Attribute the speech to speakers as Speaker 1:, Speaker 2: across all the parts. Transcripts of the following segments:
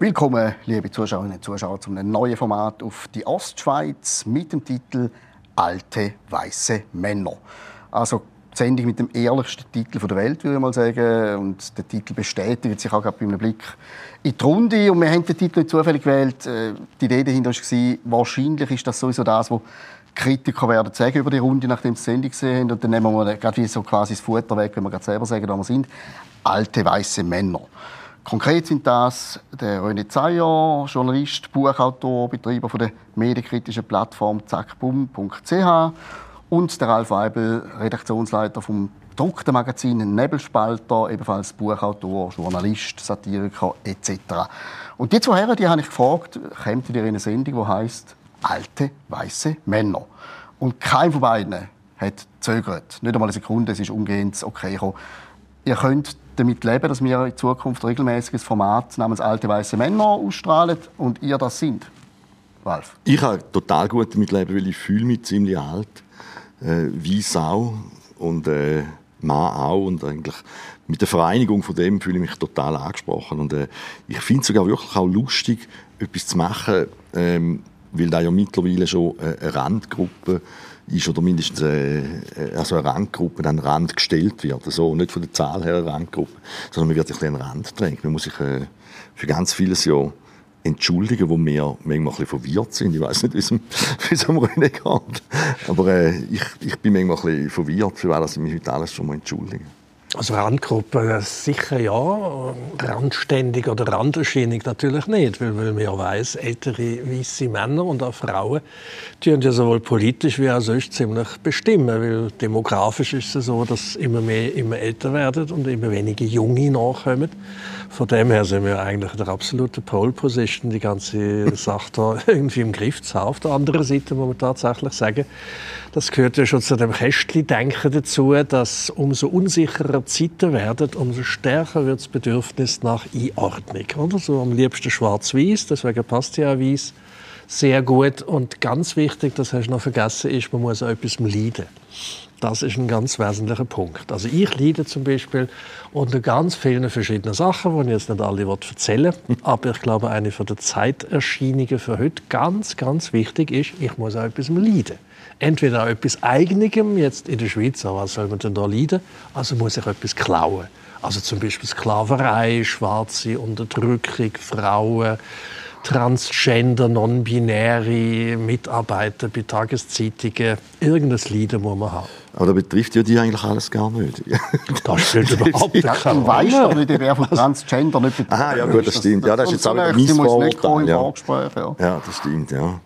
Speaker 1: Willkommen, liebe Zuschauerinnen und Zuschauer, zu einem neuen Format auf die Ostschweiz mit dem Titel Alte weiße Männer. Also die Sendung mit dem ehrlichsten Titel der Welt, würde ich mal sagen. Und der Titel bestätigt sich auch gerade bei einem Blick in die Runde. Und wir haben den Titel nicht zufällig gewählt. Äh, die Idee dahinter war, wahrscheinlich ist das sowieso das, was Kritiker werden sagen über die Runde, nachdem sie die Sendung gesehen haben. Und dann nehmen wir gerade wie so quasi das Futter weg, wenn wir gerade selber sagen, wo wir sind. Alte weiße Männer. Konkret sind das der René Zeyer, Journalist, Buchautor, Betreiber der medienkritischen Plattform zackbum.ch und der Ralf Weibel, Redaktionsleiter vom gedruckten Magazin Nebelspalter, ebenfalls Buchautor, Journalist, Satiriker etc. Und die zwei Herren, die habe ich gefragt, ihr in eine Sendung, die heißt Alte weiße Männer. Und kein von beiden hat zögert. Nicht einmal eine Sekunde, es ist umgehend okay gekommen. Ihr könnt damit leben, dass wir in Zukunft regelmäßig ein Format namens Alte weiße Männer ausstrahlen und ihr das sind?
Speaker 2: Ralf? Ich kann total gut damit leben, weil ich fühle mich ziemlich alt. Äh, wie Sau und äh, Mann auch. Und eigentlich mit der Vereinigung von dem fühle ich mich total angesprochen. Und äh, ich finde es sogar wirklich auch lustig, etwas zu machen, ähm, weil da ja mittlerweile schon eine Randgruppe ist oder mindestens äh, also eine Randgruppe an den Rand gestellt wird. Also nicht von der Zahl her eine Randgruppe, sondern man wird sich an den Rand drängt. Man muss sich äh, für ganz vieles ja entschuldigen, wo wir manchmal ein bisschen verwirrt sind. Ich weiß nicht, wie es am Rennen geht. Aber äh, ich, ich bin manchmal ein bisschen verwirrt, für was ich mich heute alles schon mal entschuldige.
Speaker 3: Also Randgruppe sicher ja, randständig oder Randerscheinung natürlich nicht, weil, weil man ja weiss, ältere weiße Männer und auch Frauen tun ja sowohl politisch wie auch sonst ziemlich bestimmen, weil demografisch ist es so, dass immer mehr immer älter werden und immer weniger Junge nachkommen. Von dem her sind wir eigentlich in der absoluten Pole Position, die ganze Sache da irgendwie im Griff zu haben. Auf der anderen Seite muss man tatsächlich sagen, das gehört ja schon zu dem Kästchen-Denken dazu, dass umso unsicherer Zeiten werden, umso stärker wird das Bedürfnis nach Einordnung. Oder? So am liebsten schwarz-weiß, deswegen passt ja auch weiß sehr gut. Und ganz wichtig, das hast du noch vergessen, ist, man muss auch etwas leiden. Das ist ein ganz wesentlicher Punkt. Also ich leide zum Beispiel unter ganz vielen verschiedenen Sachen, die ich jetzt nicht alle erzählen will. Aber ich glaube, eine von der Zeiterscheinungen für heute ganz, ganz wichtig ist, ich muss auch etwas leiden entweder an etwas Eigenem, jetzt in der Schweiz, aber was soll man denn da leiden? Also muss ich etwas klauen. Also zum Beispiel Sklaverei, schwarze Unterdrückung, Frauen, Transgender, Non-Binäre, Mitarbeiter bei Tageszeitungen. Irgendein Leiden muss man haben.
Speaker 2: Aber das betrifft ja die eigentlich alles gar nicht.
Speaker 3: Das stimmt überhaupt nicht.
Speaker 1: Du weißt doch nicht, wer von Transgender nicht betrifft.
Speaker 2: Aha, ja gut, das stimmt. Ja, das ist jetzt auch ein Missvorurteil. Ja. ja, das stimmt, ja.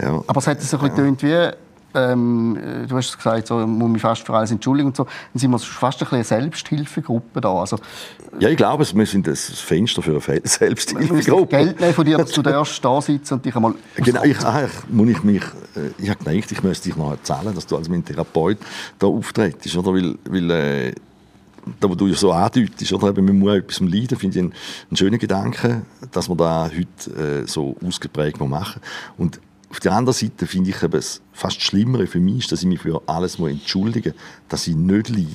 Speaker 2: ja.
Speaker 1: Aber es hat so ein bisschen wie ähm, du hast gesagt, so muss mich fast für alles entschuldigen und so, dann sind wir fast ein eine Selbsthilfegruppe da. Also,
Speaker 2: ja, ich glaube, wir sind das Fenster für eine Selbsthilfegruppe.
Speaker 1: Geld nehmen von dir, dass du darfst da sitzen und dich einmal
Speaker 2: Genau, ich, ich, muss ich mich, äh, ich habe gedacht, ich müsste dich noch erzählen, dass du als mein Therapeut da auftrittst, oder? Weil, weil äh, da, wo du ja so andeutest, oder? Eben, man muss etwas leiden, finde ich einen, einen schönen Gedanken, dass wir da heute äh, so ausgeprägt machen. Und auf der anderen Seite finde ich es fast Schlimmere für mich, ist, dass ich mich für alles entschuldigen muss, dass ich nicht leide.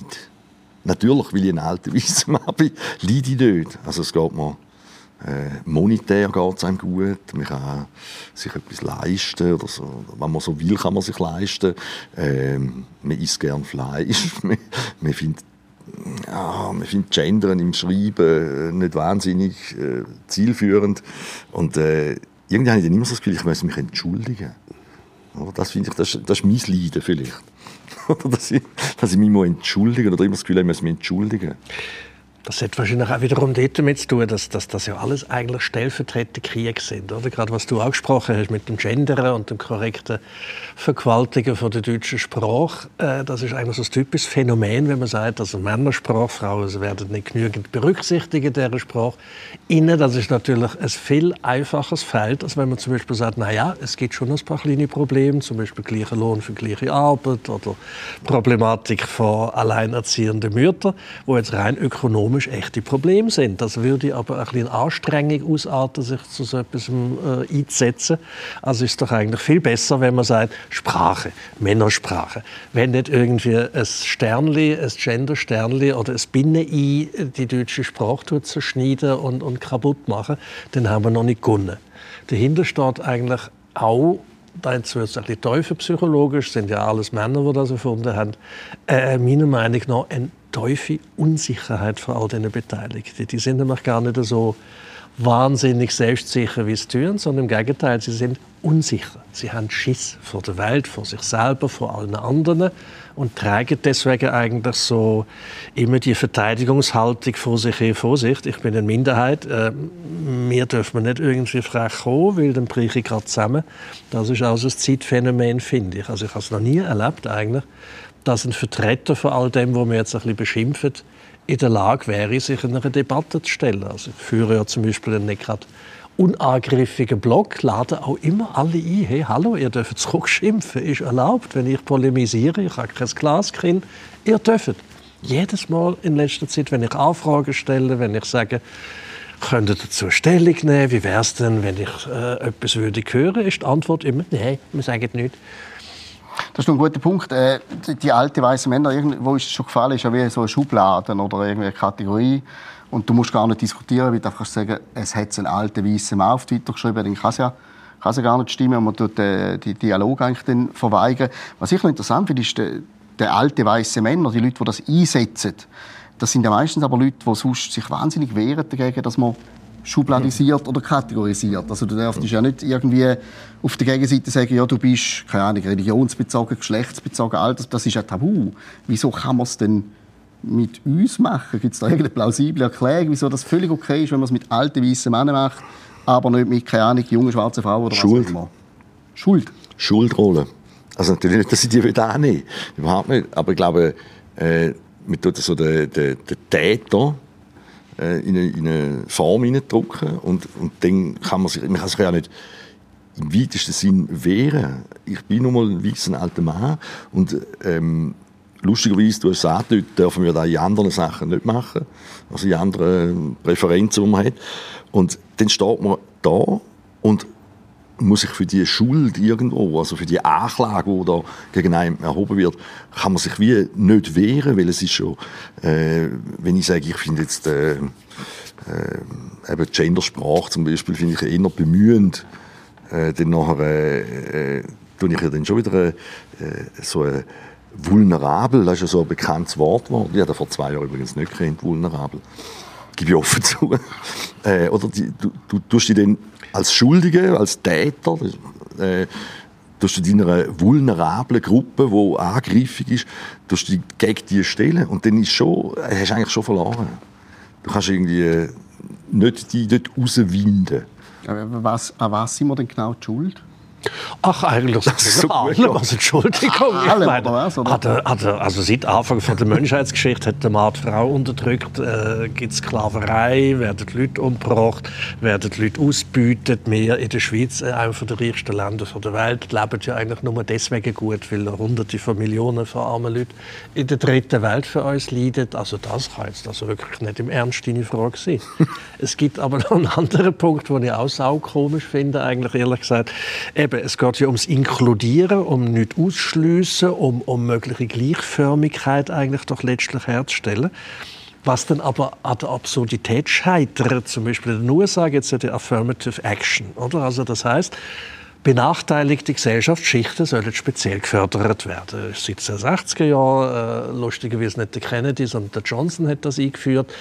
Speaker 2: Natürlich, weil ich ein alter weißer Mann bin, leide ich nicht. Also es geht mir äh, monetär geht einem gut, man kann sich etwas leisten oder so. Wenn man so will, kann man sich leisten. Ähm, man isst gern Fleisch. man, man findet ja, man findet Gendern im Schreiben nicht wahnsinnig äh, zielführend. Und äh, irgendwie habe ich dann immer so das Gefühl, ich muss mich entschuldigen. Das finde ich, das, das ist mein Leiden vielleicht. dass, ich, dass ich mich entschuldigen oder immer das Gefühl habe, ich muss mich entschuldigen.
Speaker 3: Das hat wahrscheinlich auch wiederum damit zu tun, dass, dass das ja alles eigentlich stellvertretende Kriege sind. Oder? Gerade was du angesprochen hast mit dem Gendern und dem korrekten Vergewaltigen von der deutschen Sprache. Äh, das ist eigentlich so ein typisches Phänomen, wenn man sagt, also Männersprache, Frauen werden nicht genügend berücksichtigt in dieser Sprache. Innen, das ist natürlich ein viel einfaches Feld, als wenn man zum Beispiel sagt, naja, es gibt schon ein paar kleine Probleme, zum Beispiel gleicher Lohn für gleiche Arbeit oder Problematik von alleinerziehenden Müttern, wo jetzt rein ökonomisch ökonomisch echte Probleme sind. Das würde aber ein bisschen Anstrengung ausarten, sich zu so etwas äh, einzusetzen. Also ist doch eigentlich viel besser, wenn man sagt, Sprache, Männersprache. Wenn nicht irgendwie ein Sternli, ein Gender-Sternli oder ein Binnen-I die deutsche Sprache zerschneiden und, und kaputt machen, dann haben wir noch nicht gewonnen. Dahinter steht eigentlich auch jetzt wird es ein bisschen teufelpsychologisch, sind ja alles Männer, die das erfunden haben, äh, meiner Meinung nach eine tiefe Unsicherheit für all diese Beteiligten. Die sind nämlich gar nicht so wahnsinnig selbstsicher, wie es tun, sondern im Gegenteil, sie sind unsicher. Sie haben Schiss vor der Welt, vor sich selber, vor allen anderen und tragen deswegen eigentlich so immer die Verteidigungshaltung vor sich her, Vorsicht, ich bin eine Minderheit, äh, mir dürfen wir nicht irgendwie frech kommen, weil dann breche ich gerade zusammen. Das ist auch so ein Zeitphänomen, finde ich. Also ich habe es noch nie erlebt eigentlich, dass ein Vertreter von all dem, was wir jetzt ein bisschen beschimpfen, in der Lage wäre, sich in einer Debatte zu stellen. Also ich führe ja zum Beispiel nicht gerade unangriffige Blog lade auch immer alle ein. Hey, hallo, ihr dürft zurückschimpfen, ist erlaubt. Wenn ich polemisiere, ich habe kein Glaskind, ihr dürft. Jedes Mal in letzter Zeit, wenn ich Anfragen stelle, wenn ich sage, könnt ihr dazu Stellung nehmen, wie wäre es denn, wenn ich äh, etwas würde hören, ist die Antwort immer, nein, wir sagen nichts.
Speaker 1: Das ist ein guter Punkt. Äh, die alte weiße Männer, wo ist es schon gefallen, ist ja wie so eine Schublade oder eine Kategorie. Und du musst gar nicht diskutieren, weil du einfach sagen, es hat einen alten weißen Mann auf Twitter geschrieben, dann kann es ja, kann es ja gar nicht stimmen und man tut den, den Dialog eigentlich dann verweigern. Was ich noch interessant finde, ist der, der alte weiße Männer, die Leute, die das einsetzen. Das sind ja meistens aber Leute, die sonst sich wahnsinnig wehren dagegen, dass man schubladisiert oder kategorisiert. Also du darfst ja nicht irgendwie auf der Gegenseite sagen, ja, du bist, keine Ahnung, religionsbezogen, geschlechtsbezogen, all das, das ist ja tabu. Wieso kann man es denn mit uns machen? Gibt es da irgendeine plausible Erklärung, wieso das völlig okay ist, wenn man es mit alten weißen Männern macht, aber nicht mit, keine Ahnung, jungen schwarzen Frauen oder
Speaker 2: Schuld.
Speaker 1: was auch immer? Schuld?
Speaker 2: Schuldrolle. Also natürlich nicht, dass ich die wieder annehmen Überhaupt nicht. Aber ich glaube, äh, man tut so den, den, den Täter äh, in, eine, in eine Form hineindrücken und, und dann kann man sich, man kann sich ja nicht im weitesten Sinn wehren. Ich bin nun mal ein weißer alter Mann und ähm, lustigerweise, du hast gesagt, dürfen wir das in anderen Sachen nicht machen, also in anderen Präferenzen, die man hat. Und dann steht man da und muss sich für die Schuld irgendwo, also für die Anklage, die da gegen einen erhoben wird, kann man sich wie nicht wehren, weil es ist schon, äh, wenn ich sage, ich finde jetzt äh, äh, eben Gendersprache zum Beispiel, finde ich eher bemühend, äh, dann nachher äh, äh, tue ich ja dann schon wieder äh, so eine vulnerabel, das ist ja so ein bekanntes Wort geworden. Ich habe vor zwei Jahren übrigens nicht kennt, vulnerabel. Gebe ich offen zu. äh, oder die, du, du tust dich dann als Schuldige, als Täter, äh, tust du deiner vulnerablen Gruppe, die angreifig ist, tust du gegen die stellen. Und dann ist schon, hast du eigentlich schon verloren. Du kannst irgendwie äh, nicht die dort rauswinden.
Speaker 1: Was, an was sind wir denn genau die schuld?
Speaker 3: Ach, eigentlich das ist so allem. Also, Entschuldigung.
Speaker 1: Allem, meine, was,
Speaker 3: hat er, hat er, also seit Anfang von der Menschheitsgeschichte hat der Mann die Frau unterdrückt, äh, gibt Sklaverei, werden die Leute umgebracht, werden die Leute ausgebeutet. Wir in der Schweiz, äh, einem der reichsten Länder der Welt, leben ja eigentlich nur deswegen gut, weil hunderte von Millionen von armen Leuten in der dritten Welt für uns leiden. Also das kann jetzt also wirklich nicht im Ernst deine Frage sein. es gibt aber noch einen anderen Punkt, den ich auch saukomisch finde, eigentlich ehrlich gesagt. Eben, eben, es geht ja ums Inkludieren, um nicht ausschliessen, um, um mögliche Gleichförmigkeit eigentlich doch letztlich herzustellen. Was dann aber an der Absurdität scheitert, zum Beispiel in den USA gibt es ja die Affirmative Action, oder? Also das heißt, benachteiligte Gesellschaftsschichten sollen speziell gefördert werden. Seit den 60er Jahren, äh, lustigerweise nicht der Kennedy, sondern der Johnson hat das eingeführt.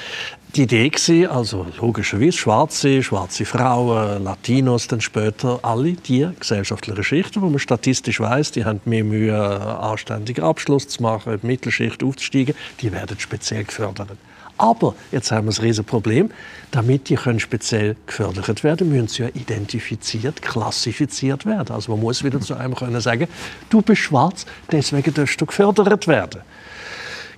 Speaker 3: Die Idee war, also logischerweise Schwarze, schwarze Frauen, Latinos, dann später alle die gesellschaftlichen Schichten, wo man statistisch weiß, die haben mehr Mühe, anständigen Abschluss zu machen, in die Mittelschicht aufzusteigen, die werden speziell gefördert. Aber jetzt haben wir das riesige Problem. Damit die können speziell gefördert werden, müssen sie ja identifiziert, klassifiziert werden. Also man muss wieder zu einem können sagen, du bist schwarz, deswegen darfst du gefördert werden.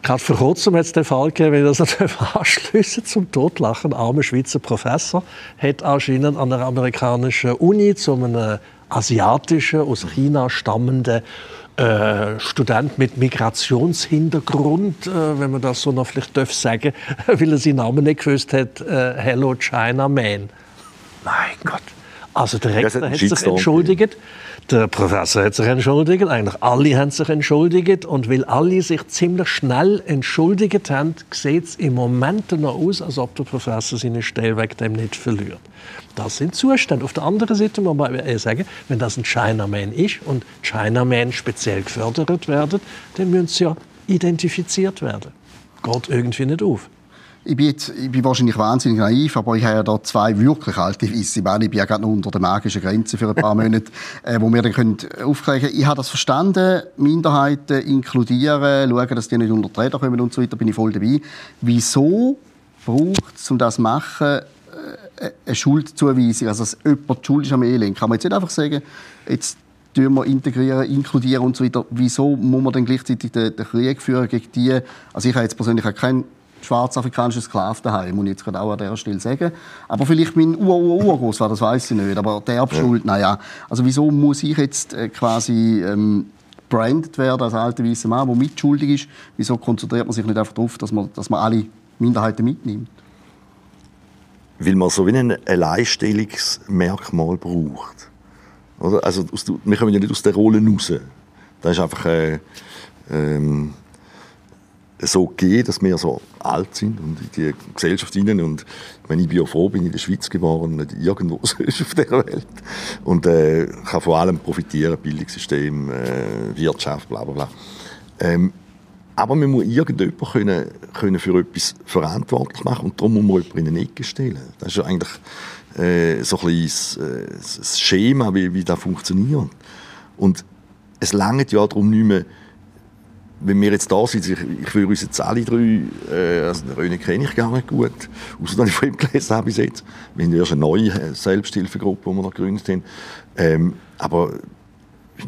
Speaker 3: Gerade vor kurzem hat es den Fall gegeben, wenn ich das anschliessen zum Totlachen, ein armer Schweizer Professor hat anscheinend an einer amerikanischen Uni zu einem asiatischen, aus China stammenden äh, Student mit Migrationshintergrund, äh, wenn man das so noch vielleicht darf sagen, weil er seinen Namen nicht gewusst hat, äh, Hello China Man. Mein Gott. Also der Rektor hat sich entschuldigt. Der Professor hat sich entschuldigt, eigentlich alle haben sich entschuldigt und weil alle sich ziemlich schnell entschuldigt haben, sieht es im Moment noch aus, als ob der Professor seine Stelle wegen dem nicht verliert. Das sind Zustände. Auf der anderen Seite muss man sagen, wenn das ein Chinaman ist und Chinaman speziell gefördert werden, dann müssen sie ja identifiziert werden. Geht irgendwie nicht auf
Speaker 1: ich bin, jetzt, ich bin wahrscheinlich wahnsinnig naiv, aber ich habe ja da zwei wirklich alte weisse Männer. Ich bin ja gerade noch unter der magischen Grenze für ein paar Monate, äh, wo wir dann können aufklären können. Ich habe das verstanden, Minderheiten inkludieren, schauen, dass die nicht unter die Räder kommen und so weiter, bin ich voll dabei. Wieso braucht es, um das zu machen, äh, eine Schuldzuweisung, also dass jemand schuld ist am Elend? Kann man jetzt nicht einfach sagen, jetzt tun wir integrieren, inkludieren und so weiter. Wieso muss man dann gleichzeitig den, den Krieg führen gegen die? Also ich habe jetzt persönlich auch keinen schwarzafrikanische Sklaven daheim, muss ich jetzt gerade auch an dieser Stelle sagen. Aber vielleicht mein Ur-Ur-Urgroßvater, das weiß ich nicht. Aber der Abschuld, ja. naja. Also wieso muss ich jetzt äh, quasi ähm, branded werden als alter weißer Mann, der mitschuldig ist? Wieso konzentriert man sich nicht einfach darauf, dass man, dass man alle Minderheiten mitnimmt?
Speaker 2: Weil man so wie ein Alleinstellungsmerkmal braucht. Oder? Also, wir kommen ja nicht aus der Rolle raus. Das ist einfach... Äh, ähm, so gegeben, dass wir so alt sind und in die Gesellschaft hinein. Und wenn ich bin ja froh, bin ich in der Schweiz geboren, nicht irgendwo sonst auf der Welt. Und äh, kann vor allem profitieren, Bildungssystem, äh, Wirtschaft, bla bla bla. Ähm, aber man muss irgendjemanden können, können für etwas verantwortlich machen und darum muss man jemanden in eine Ecke stellen. Das ist ja eigentlich äh, so ein bisschen äh, das Schema, wie, wie das funktioniert. Und es langt ja darum nicht mehr, wenn wir jetzt da sind, ich, ich würde jetzt alle drei, äh, also den Röne kenne ich gar nicht gut, außer dass ich von ihm gelesen habe bis jetzt. Wir haben erst eine neue Selbsthilfegruppe, die wir noch gegründet haben. Ähm, aber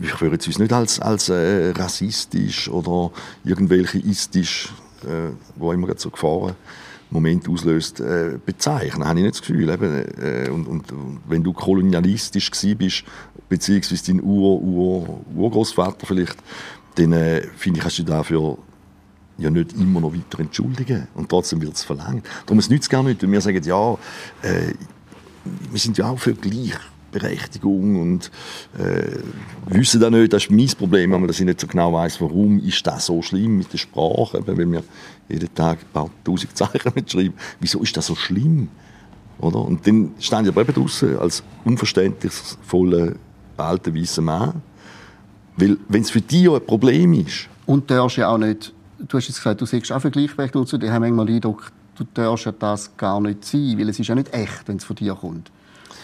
Speaker 2: ich würde uns nicht als, als äh, rassistisch oder irgendwelche istisch, äh, wo immer so Gefahren Moment auslöst, äh, bezeichnen. habe ich nicht das Gefühl. Eben, äh, und, und, wenn du kolonialistisch bist, beziehungsweise dein Ur, Ur, vielleicht, dann äh, finde ich, hast du dafür ja nicht immer noch weiter entschuldigen. Und trotzdem wird es verlangt. Darum es nützt gar nicht, wenn wir sagen, ja, äh, wir sind ja auch für Gleichberechtigung und äh, wissen da nicht, das ist mein Problem, aber dass ich nicht so genau weiß, warum ist das so schlimm mit der Sprache, wenn wir jeden Tag ein paar tausend Zeichen mitschreiben. Wieso ist das so schlimm? Oder? Und dann stehen ich aber eben draußen als unverständnisvoller alter weißer Mann weil, wenn es für dich ja ein Problem ist.
Speaker 1: Und du darfst ja auch nicht, du hast jetzt gesagt, du siehst auch für Gleichberechtigung zu, die haben manchmal den Eindruck, du darfst ja das gar nicht sein, weil es ist ja nicht echt, wenn es von dir kommt.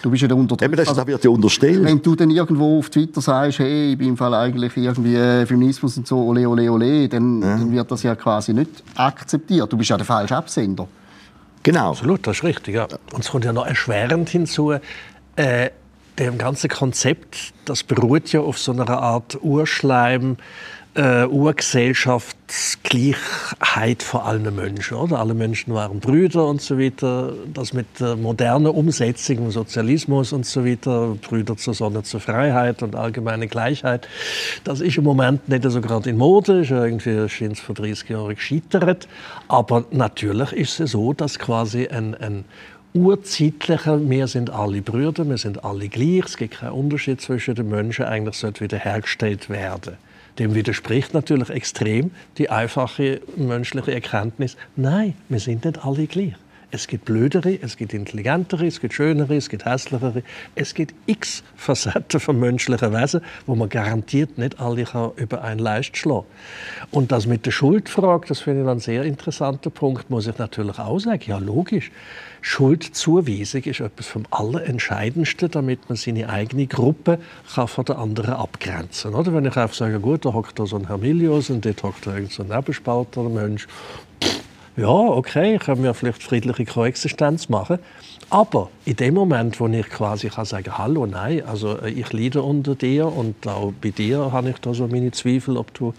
Speaker 1: Du bist ja der Unterdrücker.
Speaker 2: Eben, das, also, wird ja unterstellt.
Speaker 1: Wenn du dann irgendwo auf Twitter sagst, hey, ich bin im Fall eigentlich irgendwie Feminismus und so, ole, ole, ole, dann, ja. dann wird das ja quasi nicht akzeptiert. Du bist ja der falsche Absender.
Speaker 3: Genau. Absolut, das ist richtig. Ja. Und es kommt ja noch erschwerend hinzu, äh, dem ganze Konzept, das beruht ja auf so einer Art Urschleim, äh, Urgesellschaftsgleichheit vor allen Menschen. Oder? Alle Menschen waren Brüder und so weiter. Das mit der modernen Umsetzung im Sozialismus und so weiter, Brüder zur Sonne, zur Freiheit und allgemeine Gleichheit, das ist im Moment nicht so gerade in Mode, ist irgendwie schien es vor 30 Jahren gescheitert. Aber natürlich ist es so, dass quasi ein, ein urzeitlichen, wir sind alle Brüder, wir sind alle gleich, es gibt keinen Unterschied zwischen den Menschen, eigentlich sollte wiederhergestellt werden. Dem widerspricht natürlich extrem die einfache menschliche Erkenntnis, nein, wir sind nicht alle gleich. Es gibt blödere, es gibt intelligentere, es gibt schönere, es gibt hässlichere. Es gibt x Facetten von menschlichen Wesen, wo man garantiert nicht alle kann über einen Leist schlagen Und das mit der Schuldfrage, das finde ich einen sehr interessanten Punkt, muss ich natürlich auch sagen. Ja, logisch. Schuldzuweisung ist etwas vom Allerentscheidendsten, damit man seine eigene Gruppe kann von der anderen abgrenzen kann. Wenn ich einfach sage, gut, da hockt da so ein Herr Milius und dort hockt da irgendein so Nebenspalter Mensch, ja, okay, können wir vielleicht friedliche Koexistenz machen. Aber in dem Moment, wo ich quasi kann hallo, nein, also äh, ich leide unter dir und auch bei dir habe ich da so meine Zweifel, ob du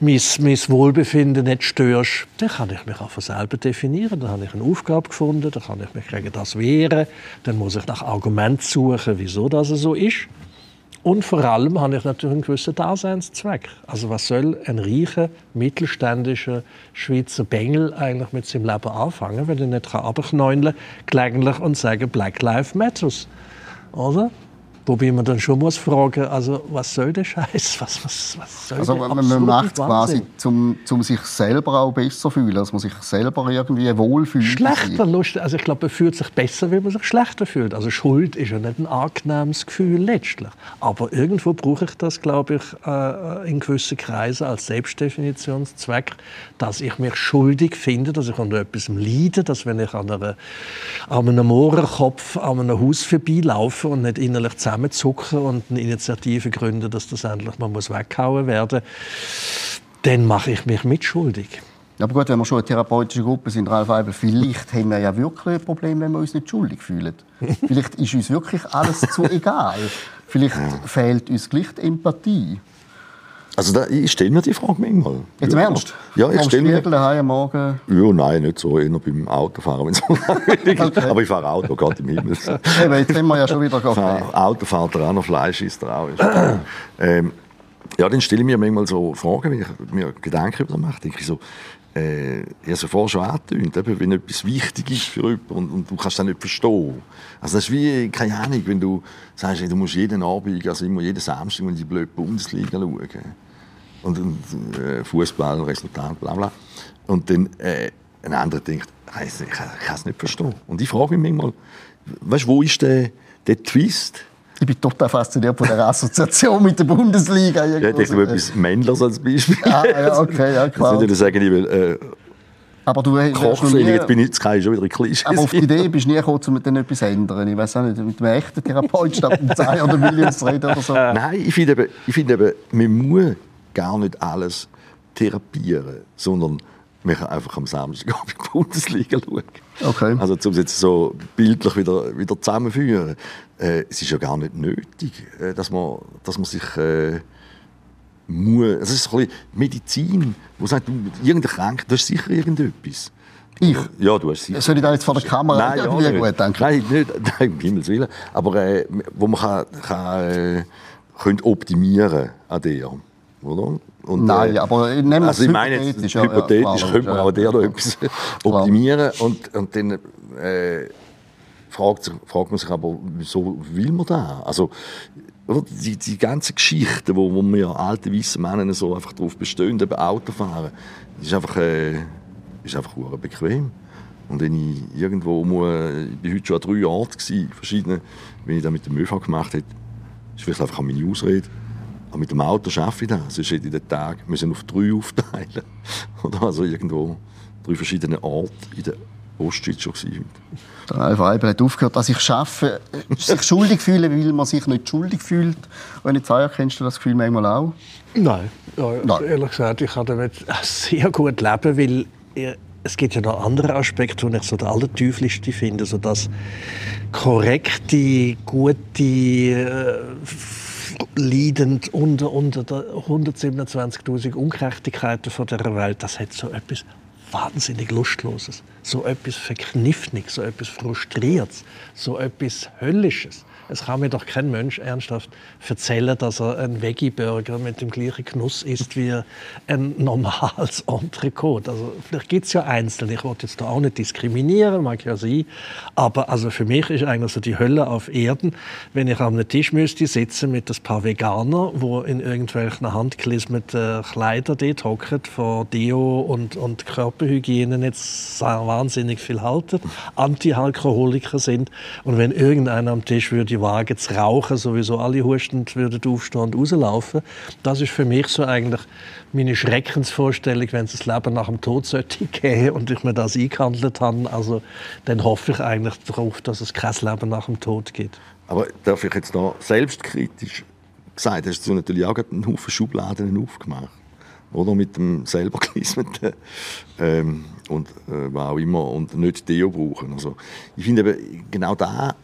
Speaker 3: mein, mein Wohlbefinden nicht störst, dann kann ich mich einfach selber definieren. Dann habe ich eine Aufgabe gefunden, dann kann ich mich gegen das wehren, dann muss ich nach Argument suchen, wieso das so ist. Und vor allem habe ich natürlich einen gewissen Daseinszweck. Also was soll ein reicher, mittelständischer Schweizer Bengel eigentlich mit seinem Leben anfangen, wenn er nicht runterknäulen gelegentlich und sagen Black Lives Matters, oder? Wobei man dann schon muss fragen, also was soll der Scheiß? Was, was, was soll
Speaker 1: also man, man macht es quasi, um zum sich selber auch besser fühlen, dass man sich selber irgendwie wohlfühlt.
Speaker 3: Schlechter Lust, also ich glaube, man fühlt sich besser, wenn man sich schlechter fühlt. Also Schuld ist ja nicht ein angenehmes Gefühl letztlich. Aber irgendwo brauche ich das, glaube ich, äh, in gewissen Kreisen als Selbstdefinitionszweck, dass ich mich schuldig finde, dass ich an etwas leide, dass wenn ich an, einer, an einem Mohrenkopf an einem Haus vorbeilaufe und nicht innerlich zusammenzucken und eine Initiative gründen, dass das endlich mal muss weggehauen werden muss, dann mache ich mich mitschuldig.
Speaker 1: Aber gut, wenn wir schon eine therapeutische Gruppe sind, Ralf Eibel, vielleicht haben wir ja wirklich ein Problem, wenn wir uns nicht schuldig fühlen. vielleicht ist uns wirklich alles zu egal. Vielleicht fehlt uns gleich Empathie.
Speaker 2: Also da, ich stelle mir die Frage manchmal.
Speaker 1: Jetzt im
Speaker 2: ja.
Speaker 1: Ernst?
Speaker 2: Ja, ich stelle mir...
Speaker 1: daheim am Morgen?
Speaker 2: Ja, nein, nicht so. Eher beim Autofahren, wenn es okay. Aber ich fahre Auto, Gott im Himmel.
Speaker 1: Eben, jetzt sind wir ja schon wieder
Speaker 2: okay. Auto fährt er auch noch, Fleisch ist auch. ähm, ja, dann stelle ich mir manchmal so Fragen, wenn ich mir Gedanken darüber mache, denke ich so, äh, ich habe es vorher schon angetönt, wenn etwas wichtig ist für jemanden und, und du kannst das nicht verstehen. Also das ist wie, keine Ahnung, wenn du sagst, du musst jeden Abend, also immer jeden Samstag in die blöde Bundesliga schauen. Und, und äh, Fußball, Resultat, bla bla. Und dann äh, ein anderer denkt, ich, ich kann es nicht verstehen. Und ich frage mich manchmal, weißt, wo ist der, der Twist?
Speaker 1: Ich bin total fasziniert von der Assoziation mit der Bundesliga.
Speaker 2: Ja, ich denke etwas Männlers als Beispiel.
Speaker 1: Ah, ja, okay, ja, klar.
Speaker 2: Das würde ich sagen, ich will, äh,
Speaker 1: aber du
Speaker 2: jetzt bin ich jetzt kann ich schon wieder ein Klischee.
Speaker 1: Aber auf die Idee bist du nie gekommen, um dann etwas zu ändern. Ich weiß auch nicht, mit einem echten Therapeut statt mit zwei oder Millions zu reden oder so.
Speaker 2: Nein, ich finde eben, ich finde eben, man muss gar nicht alles therapieren, sondern man kann einfach am Samstag auf die Bundesliga schauen.
Speaker 1: Okay.
Speaker 2: Also um es jetzt so bildlich wieder, wieder zusammenführen. Äh, es ist ja gar nicht nötig, äh, dass, man, dass man sich äh, muss. Also es ist ein bisschen Medizin, wo sagt, du, irgendeine Krankheit, du hast sicher irgendetwas.
Speaker 1: Ich?
Speaker 2: Ja, du hast sicher.
Speaker 1: Soll ich da jetzt vor der Kamera
Speaker 2: Nein, ja, nicht. gut, danke. Nein, nicht, nein, um Himmels Willen. Aber äh, wo man kann, kann, äh, könnte optimieren an dir. Oder?
Speaker 1: Und, Nein, äh, aber
Speaker 2: nehmen wir also ich meine, hypothetisch, ja, hypothetisch ja, könnte man auch der noch etwas optimieren und, und dann äh, fragt, fragt man sich aber, wieso will man das? Also, die, die ganzen Geschichten, wo, wo wir alte weiße Männer so einfach darauf bestehen, eben Autofahren, ist einfach, äh, ist einfach bequem. Und wenn ich irgendwo, muss, ich war heute schon an drei Orten, verschiedene, wenn ich das mit dem ÖV gemacht hätte, ist vielleicht einfach meine Ausrede. Aber mit dem Auto schaffe ich das. Sonst hätte ich den Tag müssen auf drei aufteilen Oder also irgendwo drei verschiedene Orte in der Ostschweiz schon gewesen.
Speaker 1: Der Ralf Eibel hat aufgehört, dass ich schaffe, sich schuldig fühle, weil man sich nicht schuldig fühlt. Wenn ich sage, kennst du das Gefühl manchmal auch?
Speaker 3: Nein. Ja, Nein. Ehrlich gesagt, ich kann damit sehr gut leben, weil es gibt ja noch andere Aspekte, die ich so der allerteuflischste finde. So das korrekte, gute, äh, leidend unter, unter 127.000 Ungerechtigkeiten von der Welt, das hat so etwas wahnsinnig Lustloses, so etwas Verkniffenes, so etwas Frustriertes, so etwas Höllisches. Es kann mir doch kein Mensch ernsthaft erzählen, dass er einen Veggie-Burger mit dem gleichen Genuss isst wie ein normales Entrecote. Also vielleicht gibt es ja Einzelne, ich wollte jetzt da auch nicht diskriminieren, mag ja sein, aber also für mich ist eigentlich so die Hölle auf Erden, wenn ich am Tisch müsste sitzen mit ein paar Veganer, wo in irgendwelchen handgelismeten Kleider dort hocken, von Deo und, und Körperhygiene jetzt wahnsinnig viel halten, Anti-Alkoholiker sind. Und wenn irgendeiner am Tisch würde wagen zu rauchen, sowieso alle hustend würden aufstehen und rauslaufen. Das ist für mich so eigentlich meine Schreckensvorstellung, wenn es das Leben nach dem Tod sollte gehen und ich mir das eingehandelt habe. Also dann hoffe ich eigentlich darauf, dass es kein Leben nach dem Tod gibt.
Speaker 2: Aber darf ich jetzt noch selbstkritisch gesagt, hast du natürlich auch einen Haufen Schubladen aufgemacht oder mit dem selber gelismeten ähm, und äh, was auch immer und nicht Deo brauchen. Also ich finde genau da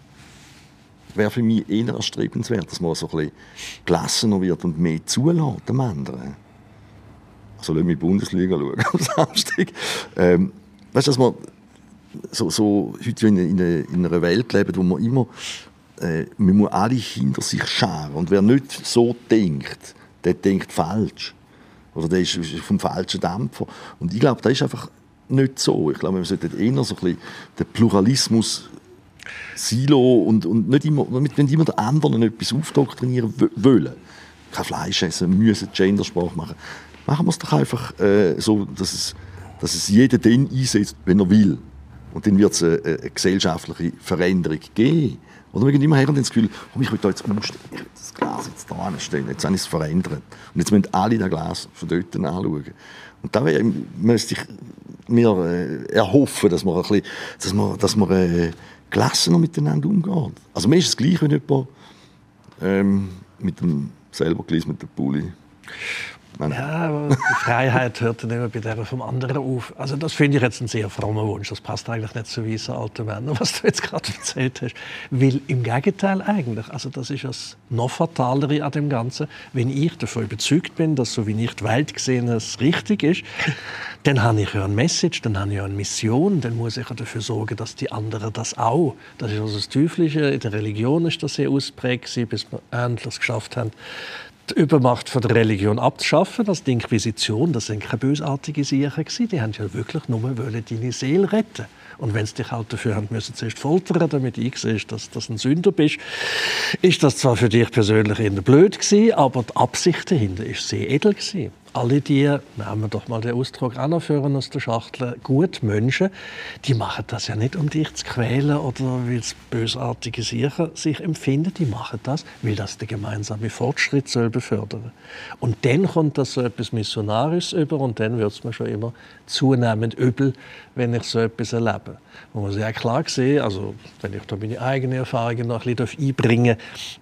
Speaker 2: wäre für mich eher erstrebenswert, dass man so ein bisschen gelassener wird und mehr zulässt dem anderen. Also lass mich Bundesliga schauen am Samstag. Ähm, weißt du, dass man so, so heute in, in, in einer Welt lebt, wo man immer äh, man muss alle hinter sich scharen. Und wer nicht so denkt, der denkt falsch. Oder der ist vom falschen Dämpfer. Und ich glaube, das ist einfach nicht so. Ich glaube, wir sollten eher so ein bisschen den Pluralismus Silo und, und nicht immer, immer den anderen etwas aufdoktrinieren wollen. Kein Fleisch essen, müssen Gendersprache machen. Machen wir es doch einfach äh, so, dass es, dass es jeder dann einsetzt, wenn er will. Und dann wird es eine, eine, gesellschaftliche Veränderung geben. Oder wir gehen immer her und das Gefühl, oh, ich will da jetzt umstellen, ich will das Glas jetzt da anstellen, jetzt habe ich es verändert. Und jetzt müssen alle das Glas von dort anschauen. Und da müsste ich mir äh, erhoffen, dass man, ein bisschen, dass man, dass man äh, gelassener miteinander umgeht. Also mir ist es gleich, wenn jemand ähm, mit dem selber mit dem Pulli
Speaker 3: ja, aber die Freiheit hört dann immer bei der vom anderen auf. Also das finde ich jetzt ein sehr frommer Wunsch. Das passt eigentlich nicht zu weißen alten Männern, was du jetzt gerade erzählt hast. Weil im Gegenteil eigentlich, also das ist das noch fatalere an dem Ganzen. Wenn ich davon überzeugt bin, dass so wie ich die Welt gesehen es richtig ist, dann habe ich ja ein Message, dann habe ich ja eine Mission, dann muss ich ja dafür sorgen, dass die anderen das auch. Das ist also das Teuflische. In der Religion ist das sehr ausprägt, bis wir endlich geschafft haben, die Übermacht von der Religion abzuschaffen. Das die Inquisition, das sind keine bösartige Sachen Die haben ja wirklich nur deine Seele retten. Und wenn sie dich halt dafür haben müssen, zuerst foltern, damit ich sehe, dass du ein Sünder bist, ist das zwar für dich persönlich eher blöd gewesen, aber die Absicht dahinter ist sehr edel gewesen alle die, nehmen wir doch mal den Ausdruck noch aus der Schachtel, gut Menschen, die machen das ja nicht, um dich zu quälen oder weil es bösartige Sachen sich empfinden. Die machen das, weil das der gemeinsame Fortschritt soll befördern. Und dann kommt das so etwas Missionarisches über und dann wird es mir schon immer zunehmend übel, wenn ich so etwas erlebe. Man muss ja klar sehen, also wenn ich da meine eigenen Erfahrungen noch ein bisschen einbringen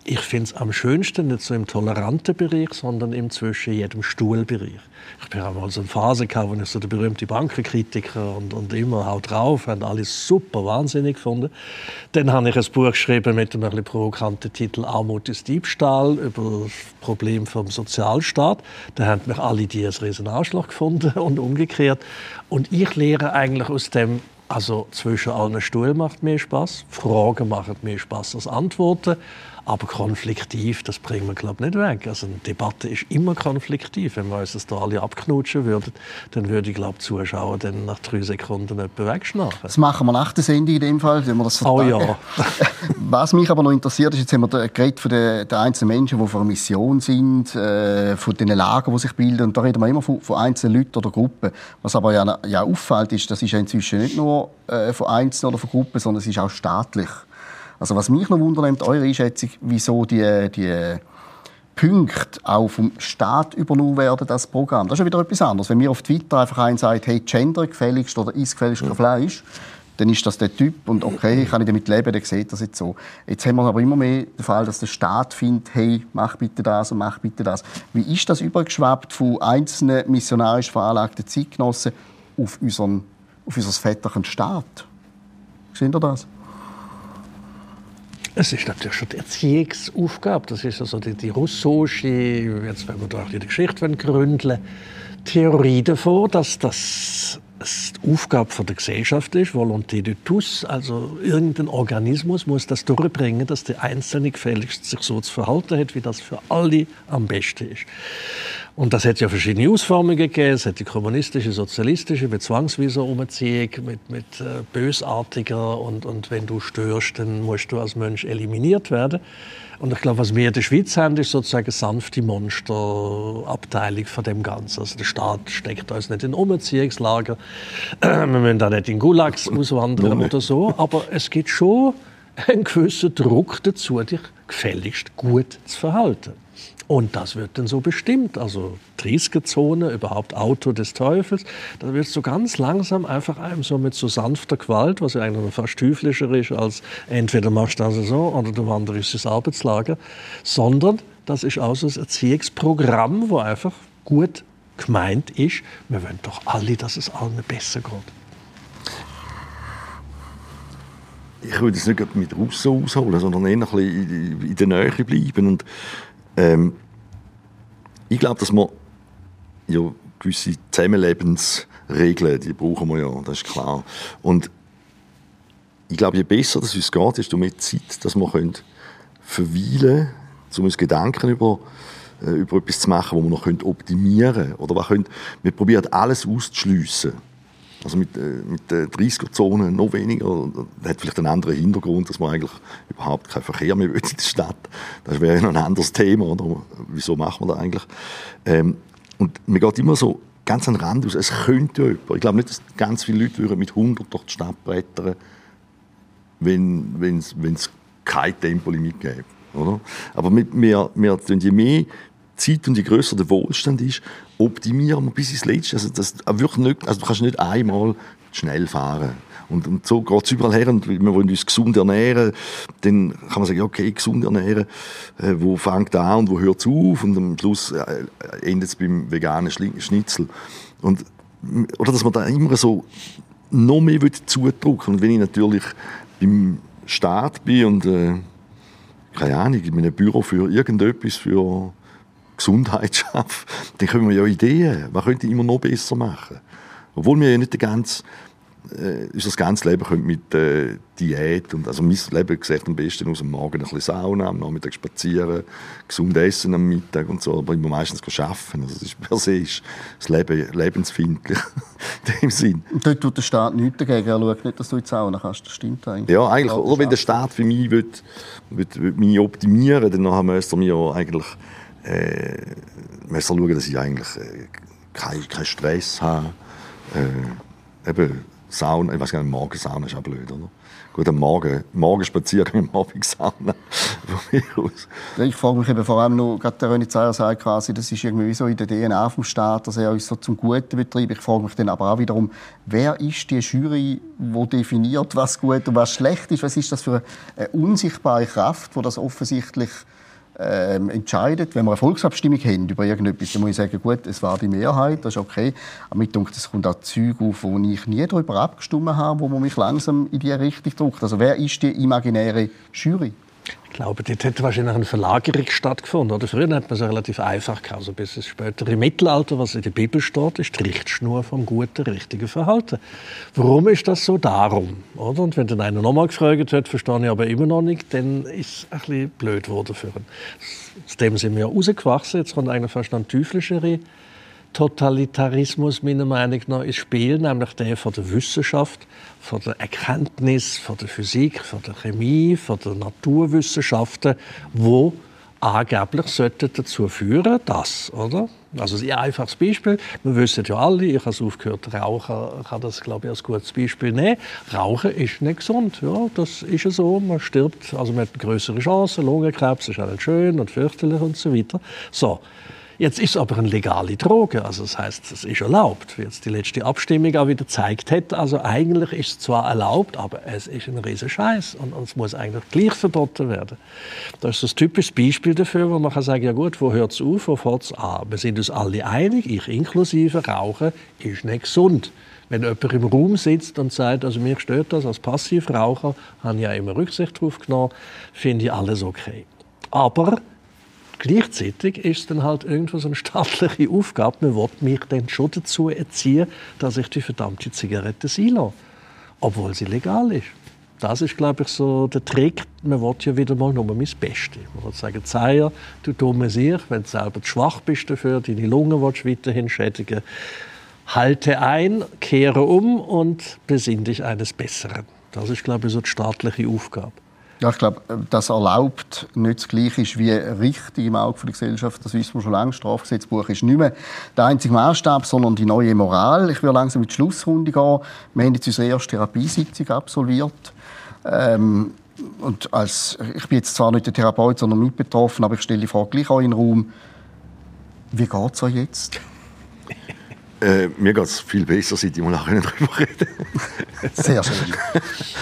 Speaker 3: ich finde es am schönsten nicht so im toleranten Bereich, sondern im zwischen jedem Stuhlbereich. Ich habe mal so eine Phase gehabt, wo ich so der berühmte Bankenkritiker und, und immer haut drauf, haben alles super wahnsinnig gefunden. Dann habe ich ein Buch geschrieben mit einem ein provokanten Titel Armut ist Diebstahl über das Problem vom Sozialstaat. Da haben mich alle die als riesen Arschloch gefunden und umgekehrt. Und ich lehre eigentlich aus dem also zwischen allen Stuhl macht mir Spaß, Fragen machen mir Spaß als Antworten. Aber konfliktiv, das bringen wir glaube nicht weg. Also eine Debatte ist immer konfliktiv. Wenn wir uns das da alle abknutschen würden, dann würde ich glaube Zuschauer dann nach drei Sekunden etwa wegschnachen.
Speaker 1: Das machen wir nach der Sendung in dem Fall, wenn wir das
Speaker 3: Oh ja.
Speaker 1: Was mich aber noch interessiert ist, jetzt haben wir geredet von den, den einzelnen Menschen, die vor einer Mission sind, äh, von den Lagen, die sich bilden. Und da reden wir immer von, von einzelnen Leuten oder Gruppen. Was aber ja, ja auffällt, ist, das ist ja inzwischen nicht nur äh, von Einzelnen oder von Gruppen, sondern es ist auch staatlich. Also was mich noch wundert, eure Einschätzung, wieso die, die Punkte auch vom Staat übernommen werden, das Programm. Das ist ja wieder etwas anderes. Wenn mir auf Twitter einfach einer sagt, hey, Gender gefälligst oder ist gefälligst kein Fleisch, dann ist das der Typ und okay, kann ich damit leben, der sieht das jetzt so. Jetzt haben wir aber immer mehr den Fall, dass der Staat findet, hey, mach bitte das und mach bitte das. Wie ist das übergeschwappt von einzelnen missionarisch veranlagten Zeitgenossen auf unseren, auf unser väterchen Staat? Seht ihr das?
Speaker 3: Es ist natürlich schon die Erziehungsaufgabe. Das ist also die, die russische, jetzt wenn wir da die Geschichte gründeln, Theorie davon, dass das die Aufgabe der Gesellschaft ist, Volonté de tous, also irgendein Organismus muss das durchbringen, dass der Einzelne gefälligst sich so zu verhalten hat, wie das für alle am besten ist. Und das hat ja verschiedene Ausformungen gegeben. Es hat die kommunistische, sozialistische mit zwangswieser Umziehung, mit, mit äh, bösartiger und, und wenn du störst, dann musst du als Mensch eliminiert werden. Und ich glaube, was wir in der Schweiz haben, ist sozusagen eine sanfte Monsterabteilung von dem Ganzen. Also der Staat steckt uns nicht in Umziehungslager. wir müssen da nicht in Gulags auswandern oder so. Aber es gibt schon einen gewissen Druck dazu, dich gefälligst gut zu verhalten. Und das wird dann so bestimmt. Also 30er-Zone, überhaupt Auto des Teufels. Da wird so ganz langsam einfach einem so mit so sanfter Gewalt, was ja eigentlich noch fast teuflischer ist, als entweder machst du das so oder du wanderst ins Arbeitslager. Sondern das ist auch so ein Erziehungsprogramm, wo einfach gut gemeint ist, wir wollen doch alle, dass es allen besser geht.
Speaker 2: Ich würde es nicht mit Russen ausholen, sondern eher ein bisschen in der Nähe bleiben. Und ähm, ich glaube, dass man ja, gewisse Zusammenlebensregeln, die brauchen wir ja, das ist klar. Und ich glaube, je besser es uns geht, desto mehr Zeit, dass wir können verweilen, um uns Gedanken über, äh, über etwas zu machen, wo wir noch optimieren können. Oder was können, wir probieren alles auszuschliessen. Also mit, äh, mit der 30er-Zone noch weniger. Das hat vielleicht einen anderen Hintergrund, dass man eigentlich überhaupt keinen Verkehr mehr will in der Stadt. Das wäre ein anderes Thema. Oder? Wieso machen wir das eigentlich? Ähm, und mir geht immer so ganz an den Rand aus. Es könnte ja jemand. Ich glaube nicht, dass ganz viele Leute würden mit 100 durch die Stadt brettern, wenn es kein Tempolimit gäbe. Oder? Aber wir, wir, wir, je mehr Zeit und je größer der Wohlstand ist, optimieren wir bis ins Letzte. Also, das, nicht, also du kannst nicht einmal schnell fahren. Und, und so geht es überall her. Und wir wollen uns gesund ernähren. Dann kann man sagen, okay, gesund ernähren. Äh, wo fängt an und wo hört es auf? Und am Schluss äh, endet es beim veganen Schnitzel. Und, oder dass man da immer so noch mehr zudrücken Und wenn ich natürlich beim Staat bin und äh, keine Ahnung, in einem Büro für irgendetwas, für Gesundheit schaffe, dann können wir ja Ideen, was könnte ich immer noch besser machen. Obwohl wir ja nicht ganzen äh, unser ganzes Leben könnte mit äh, Diät und also mein Leben sieht am besten aus am Morgen ein bisschen Sauna, am Nachmittag spazieren, gesund essen am Mittag und so, aber immer meistens arbeiten. Also das ist per se ist das Leben lebensfindlich in dem Sinn.
Speaker 1: Und dort tut der Staat nichts dagegen, er schaut nicht, dass du in die Sauna kannst, das stimmt eigentlich.
Speaker 2: Ja, eigentlich, oder wenn der Staat für mich will, will, will mich optimieren dann müsste er mir eigentlich äh, müsste schauen, dass ich eigentlich äh, keinen kein Stress habe. Äh, eben, Sauna, ich weiß gar nicht, Morgensauna ist auch blöd, oder? Gut, am Morgen, Morgen spazieren, am Abend Sauna.
Speaker 1: ich frage mich eben vor allem noch, gerade der René Zeyer sagt quasi, das ist irgendwie so in der DNA vom Staat, dass er uns so zum Guten betreibt. Ich frage mich dann aber auch wiederum, wer ist die Jury, die definiert, was gut und was schlecht ist? Was ist das für eine unsichtbare Kraft, die das offensichtlich ähm, entscheidet. Wenn wir eine Volksabstimmung haben über irgendetwas, dann muss ich sagen, gut, es war die Mehrheit, das ist okay. Aber mir denke, es kommt auch Zeug auf, wo ich nie darüber abgestimmt habe, wo man mich langsam in die Richtung drückt. Also wer ist die imaginäre Jury?
Speaker 3: Ich glaube, dort hätte wahrscheinlich eine Verlagerung stattgefunden. Oder? Früher hat man es relativ einfach gehabt. Also bis ins spätere Mittelalter, was in der Bibel steht, ist die Richtschnur vom guten, richtigen Verhalten. Warum ist das so? Darum. Oder? Und wenn dann einer nochmal gefragt hat, verstehe ich aber immer noch nicht, dann ist es ein bisschen blöd geworden für ihn. Aus dem sind wir rausgewachsen. Jetzt kommt eigentlich fast ein teuflischere Totalitarismus meiner Meinung nach ins Spiel, nämlich der von der Wissenschaft, von der Erkenntnis, von der Physik, von der Chemie, von der Naturwissenschaften, wo angeblich sollte dazu führen, dass, oder? Also ein einfaches Beispiel, wir wissen ja alle, ich habe aufgehört rauchen, kann das glaube ich als gutes Beispiel nehmen. Rauchen ist nicht gesund, ja, das ist ja so, man stirbt, also man hat größere Chancen, Lungenkrebs ist auch nicht schön und fürchterlich und so weiter. So, Jetzt ist es aber eine legale Droge, also das heißt, es ist erlaubt, wie jetzt die letzte Abstimmung auch wieder gezeigt hat. Also eigentlich ist es zwar erlaubt, aber es ist ein riesen Scheiß und, es muss eigentlich gleich verboten werden. Das ist ein typisches Beispiel dafür, wo man kann sagen, ja gut, wo hört es auf, wo fährt es an? Wir sind uns alle einig, ich inklusive, Rauchen ist nicht gesund. Wenn jemand im Raum sitzt und sagt, also mir stört das als Passivraucher, habe ich ja immer Rücksicht darauf genommen, finde ich alles okay. Aber Gleichzeitig ist es dann halt irgendwo so eine staatliche Aufgabe. Man will mich dann schon dazu erziehen, dass ich die verdammte Zigarette einlasse. Obwohl sie legal ist. Das ist, glaube ich, so der Trick. Man will ja wieder mal nur mein Bestes. Man will sagen, Zeier, du dumme Sieg, wenn du selber zu schwach bist dafür, deine Lungen willst weiterhin schädigen, halte ein, kehre um und besinn dich eines Besseren. Das ist, glaube ich, so die staatliche Aufgabe.
Speaker 1: Ja, ich glaube, das erlaubt nicht das Gleiche ist wie richtig im Auge der Gesellschaft. Das wissen wir schon lange. Strafgesetzbuch ist nicht mehr der einzige Maßstab, sondern die neue Moral. Ich will langsam in die Schlussrunde gehen. Wir haben jetzt unsere erste Therapiesitzung absolviert. Ähm, und als, ich bin jetzt zwar nicht der Therapeut, sondern nicht betroffen, aber ich stelle die Frage gleich auch in den Raum. Wie geht es euch jetzt?
Speaker 2: Äh, mir geht es viel besser, seit ich mal nachher darüber rede.
Speaker 1: Sehr schön.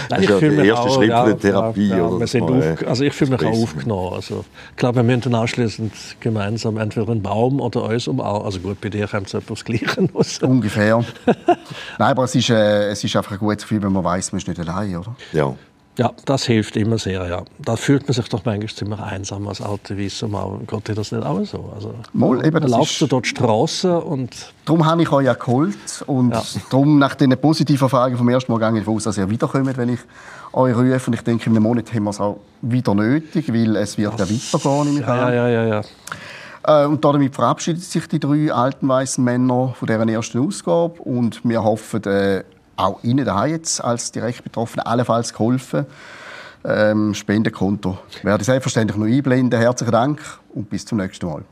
Speaker 3: Nein, ich fühle mich erste auch, Schritt ja, der Therapie. Ja, ja, wir sind auf, also ich fühle mich auch aufgenommen. Also, ich glaube, wir müssen anschließend gemeinsam entweder einen Baum oder uns umarmen. Also gut, bei dir kommt es etwas Gleiche
Speaker 1: raus. Ungefähr. Nein, aber es ist, äh, es ist einfach ein gutes Gefühl, wenn man weiß, man ist nicht allein, oder?
Speaker 2: Ja.
Speaker 3: Ja, das hilft immer sehr, ja. Da fühlt man sich doch manchmal ziemlich einsam als alte Mann. Gott, ist das nicht auch so? Also,
Speaker 1: Mal, eben,
Speaker 3: da laufst du dort die Straße und...
Speaker 1: Darum habe ich euch ja geholt und ja. darum, nach diesen positiven Erfahrungen vom ersten Mal gehe ich davon aus, dass ihr wiederkommt, wenn ich euch rufe. Und ich denke, in einem Monat haben wir es auch wieder nötig, weil es wird ja weitergehen,
Speaker 3: ja, ja, ja, ja,
Speaker 1: ja. Äh, und damit verabschieden sich die drei alten weißen Männer von deren ersten Ausgabe und wir hoffen, äh, auch Ihnen daheim jetzt als direkt Betroffene allenfalls geholfen. Ähm, Spendenkonto werde ich selbstverständlich noch einblenden. Herzlichen Dank und bis zum nächsten Mal.